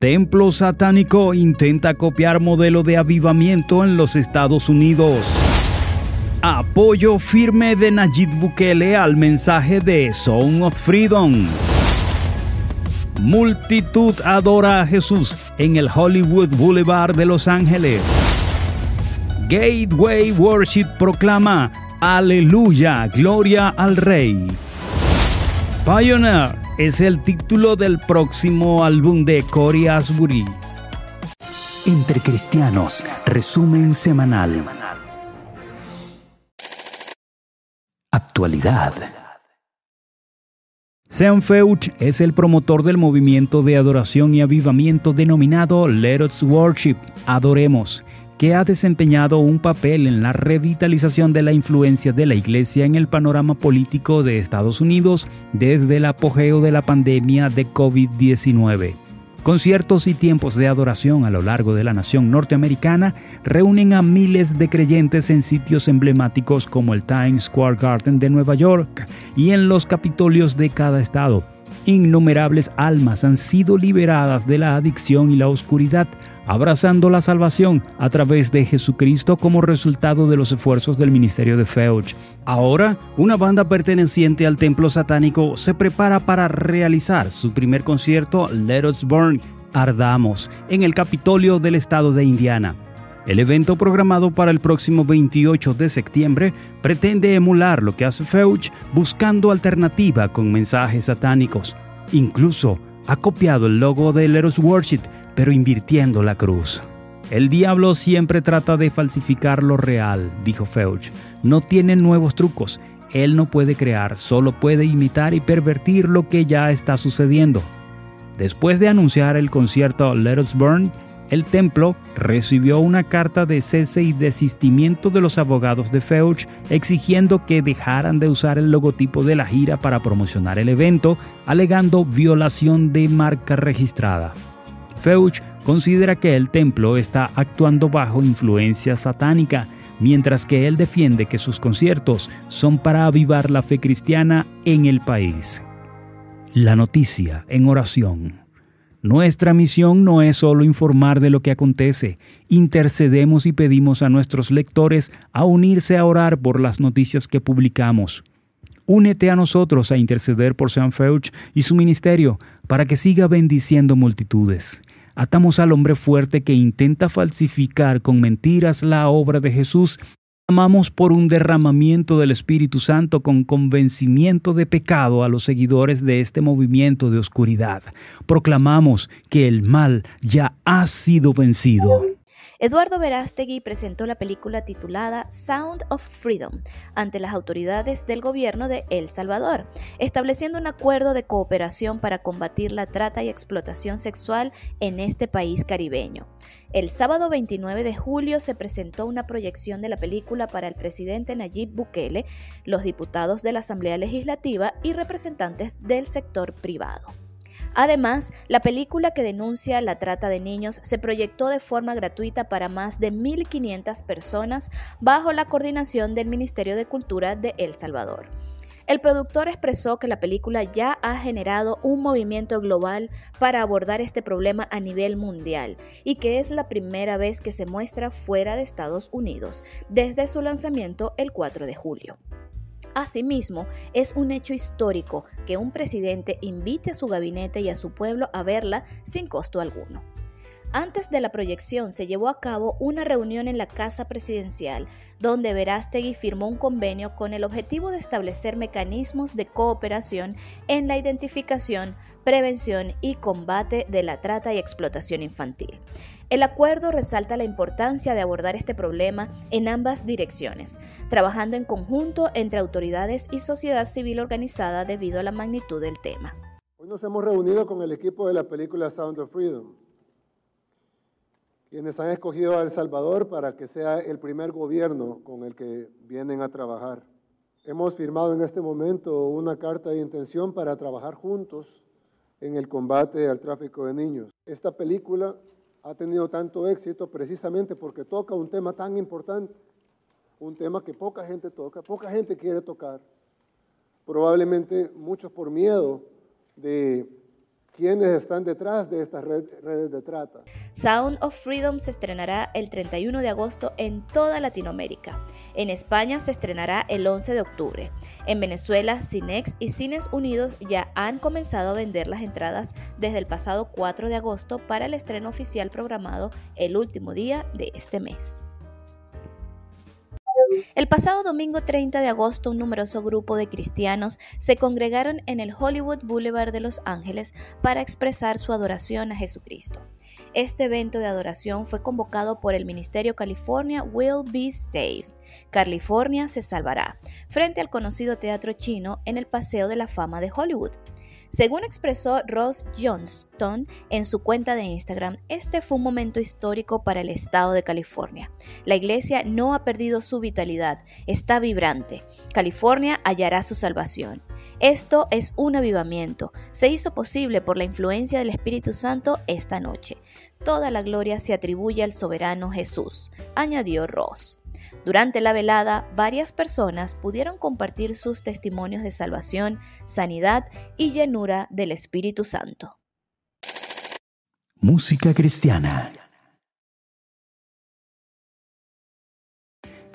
Templo satánico intenta copiar modelo de avivamiento en los Estados Unidos. Apoyo firme de Nayib Bukele al mensaje de Song of Freedom. Multitud adora a Jesús en el Hollywood Boulevard de Los Ángeles. Gateway Worship proclama Aleluya, gloria al Rey. Pioneer es el título del próximo álbum de Cory Asbury. Entre Cristianos, resumen semanal. Actualidad. Sean Feuch es el promotor del movimiento de adoración y avivamiento denominado Let Us Worship, Adoremos, que ha desempeñado un papel en la revitalización de la influencia de la Iglesia en el panorama político de Estados Unidos desde el apogeo de la pandemia de COVID-19. Conciertos y tiempos de adoración a lo largo de la nación norteamericana reúnen a miles de creyentes en sitios emblemáticos como el Times Square Garden de Nueva York y en los capitolios de cada estado. Innumerables almas han sido liberadas de la adicción y la oscuridad abrazando la salvación a través de Jesucristo como resultado de los esfuerzos del ministerio de Feuch. Ahora, una banda perteneciente al templo satánico se prepara para realizar su primer concierto Let Us Burn, Ardamos, en el Capitolio del estado de Indiana. El evento programado para el próximo 28 de septiembre pretende emular lo que hace Feuch buscando alternativa con mensajes satánicos. Incluso ha copiado el logo de Let Us Worship pero invirtiendo la cruz. El diablo siempre trata de falsificar lo real, dijo Feuch. No tiene nuevos trucos. Él no puede crear, solo puede imitar y pervertir lo que ya está sucediendo. Después de anunciar el concierto Let Us Burn, el templo recibió una carta de cese y desistimiento de los abogados de Feuch exigiendo que dejaran de usar el logotipo de la gira para promocionar el evento, alegando violación de marca registrada. Feuch considera que el templo está actuando bajo influencia satánica, mientras que él defiende que sus conciertos son para avivar la fe cristiana en el país. La noticia en oración. Nuestra misión no es solo informar de lo que acontece, intercedemos y pedimos a nuestros lectores a unirse a orar por las noticias que publicamos. Únete a nosotros a interceder por Sean Feuch y su ministerio para que siga bendiciendo multitudes. Atamos al hombre fuerte que intenta falsificar con mentiras la obra de Jesús. Amamos por un derramamiento del Espíritu Santo con convencimiento de pecado a los seguidores de este movimiento de oscuridad. Proclamamos que el mal ya ha sido vencido. Eduardo Verástegui presentó la película titulada Sound of Freedom ante las autoridades del gobierno de El Salvador, estableciendo un acuerdo de cooperación para combatir la trata y explotación sexual en este país caribeño. El sábado 29 de julio se presentó una proyección de la película para el presidente Nayib Bukele, los diputados de la Asamblea Legislativa y representantes del sector privado. Además, la película que denuncia la trata de niños se proyectó de forma gratuita para más de 1.500 personas bajo la coordinación del Ministerio de Cultura de El Salvador. El productor expresó que la película ya ha generado un movimiento global para abordar este problema a nivel mundial y que es la primera vez que se muestra fuera de Estados Unidos desde su lanzamiento el 4 de julio. Asimismo, es un hecho histórico que un presidente invite a su gabinete y a su pueblo a verla sin costo alguno. Antes de la proyección se llevó a cabo una reunión en la Casa Presidencial, donde Verástegui firmó un convenio con el objetivo de establecer mecanismos de cooperación en la identificación, prevención y combate de la trata y explotación infantil. El acuerdo resalta la importancia de abordar este problema en ambas direcciones, trabajando en conjunto entre autoridades y sociedad civil organizada debido a la magnitud del tema. Hoy nos hemos reunido con el equipo de la película Sound of Freedom, quienes han escogido a El Salvador para que sea el primer gobierno con el que vienen a trabajar. Hemos firmado en este momento una carta de intención para trabajar juntos en el combate al tráfico de niños. Esta película ha tenido tanto éxito precisamente porque toca un tema tan importante, un tema que poca gente toca, poca gente quiere tocar, probablemente muchos por miedo de quiénes están detrás de estas redes de trata. Sound of Freedom se estrenará el 31 de agosto en toda Latinoamérica. En España se estrenará el 11 de octubre. En Venezuela, Cinex y Cines Unidos ya han comenzado a vender las entradas desde el pasado 4 de agosto para el estreno oficial programado el último día de este mes. El pasado domingo 30 de agosto, un numeroso grupo de cristianos se congregaron en el Hollywood Boulevard de Los Ángeles para expresar su adoración a Jesucristo. Este evento de adoración fue convocado por el Ministerio California Will Be Saved. California se salvará, frente al conocido teatro chino en el Paseo de la Fama de Hollywood. Según expresó Ross Johnston en su cuenta de Instagram, este fue un momento histórico para el estado de California. La iglesia no ha perdido su vitalidad, está vibrante. California hallará su salvación. Esto es un avivamiento. Se hizo posible por la influencia del Espíritu Santo esta noche. Toda la gloria se atribuye al soberano Jesús, añadió Ross. Durante la velada, varias personas pudieron compartir sus testimonios de salvación, sanidad y llenura del Espíritu Santo. Música cristiana.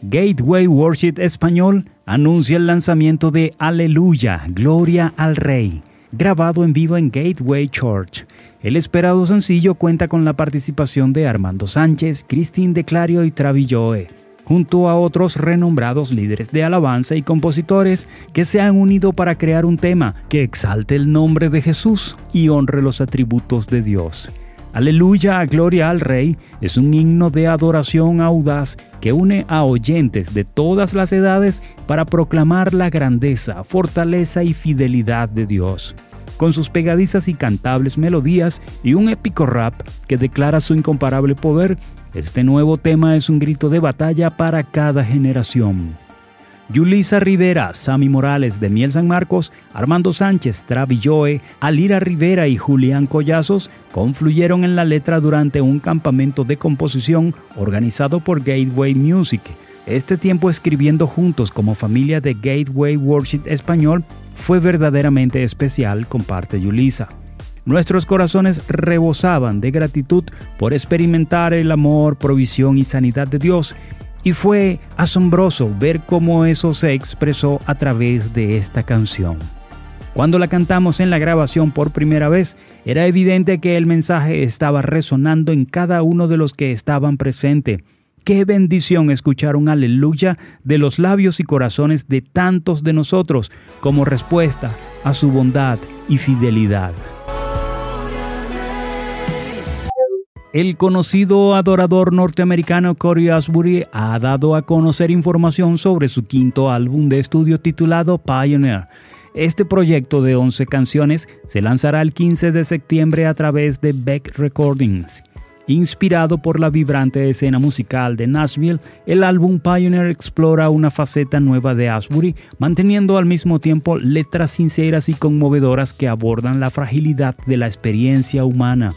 Gateway Worship Español anuncia el lanzamiento de Aleluya, Gloria al Rey, grabado en vivo en Gateway Church. El esperado sencillo cuenta con la participación de Armando Sánchez, Cristín de Clario y Travilloe junto a otros renombrados líderes de alabanza y compositores que se han unido para crear un tema que exalte el nombre de Jesús y honre los atributos de Dios. Aleluya, gloria al Rey es un himno de adoración audaz que une a oyentes de todas las edades para proclamar la grandeza, fortaleza y fidelidad de Dios. Con sus pegadizas y cantables melodías y un épico rap que declara su incomparable poder, este nuevo tema es un grito de batalla para cada generación. Yulisa Rivera, Sami Morales de Miel San Marcos, Armando Sánchez, Travilloe, Alira Rivera y Julián Collazos confluyeron en la letra durante un campamento de composición organizado por Gateway Music. Este tiempo escribiendo juntos como familia de Gateway Worship Español fue verdaderamente especial, comparte Yulisa. Nuestros corazones rebosaban de gratitud por experimentar el amor, provisión y sanidad de Dios. Y fue asombroso ver cómo eso se expresó a través de esta canción. Cuando la cantamos en la grabación por primera vez, era evidente que el mensaje estaba resonando en cada uno de los que estaban presentes. Qué bendición escuchar un aleluya de los labios y corazones de tantos de nosotros como respuesta a su bondad y fidelidad. El conocido adorador norteamericano Corey Asbury ha dado a conocer información sobre su quinto álbum de estudio titulado Pioneer. Este proyecto de 11 canciones se lanzará el 15 de septiembre a través de Beck Recordings. Inspirado por la vibrante escena musical de Nashville, el álbum Pioneer explora una faceta nueva de Asbury, manteniendo al mismo tiempo letras sinceras y conmovedoras que abordan la fragilidad de la experiencia humana.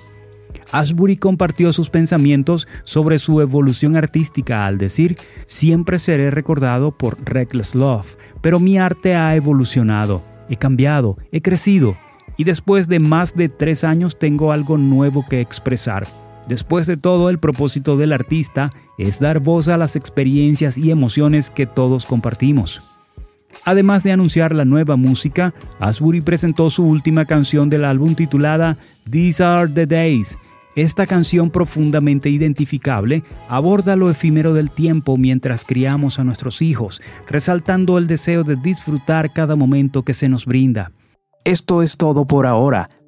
Ashbury compartió sus pensamientos sobre su evolución artística al decir, siempre seré recordado por Reckless Love, pero mi arte ha evolucionado, he cambiado, he crecido, y después de más de tres años tengo algo nuevo que expresar. Después de todo, el propósito del artista es dar voz a las experiencias y emociones que todos compartimos. Además de anunciar la nueva música, Asbury presentó su última canción del álbum titulada These Are the Days, esta canción profundamente identificable aborda lo efímero del tiempo mientras criamos a nuestros hijos, resaltando el deseo de disfrutar cada momento que se nos brinda. Esto es todo por ahora.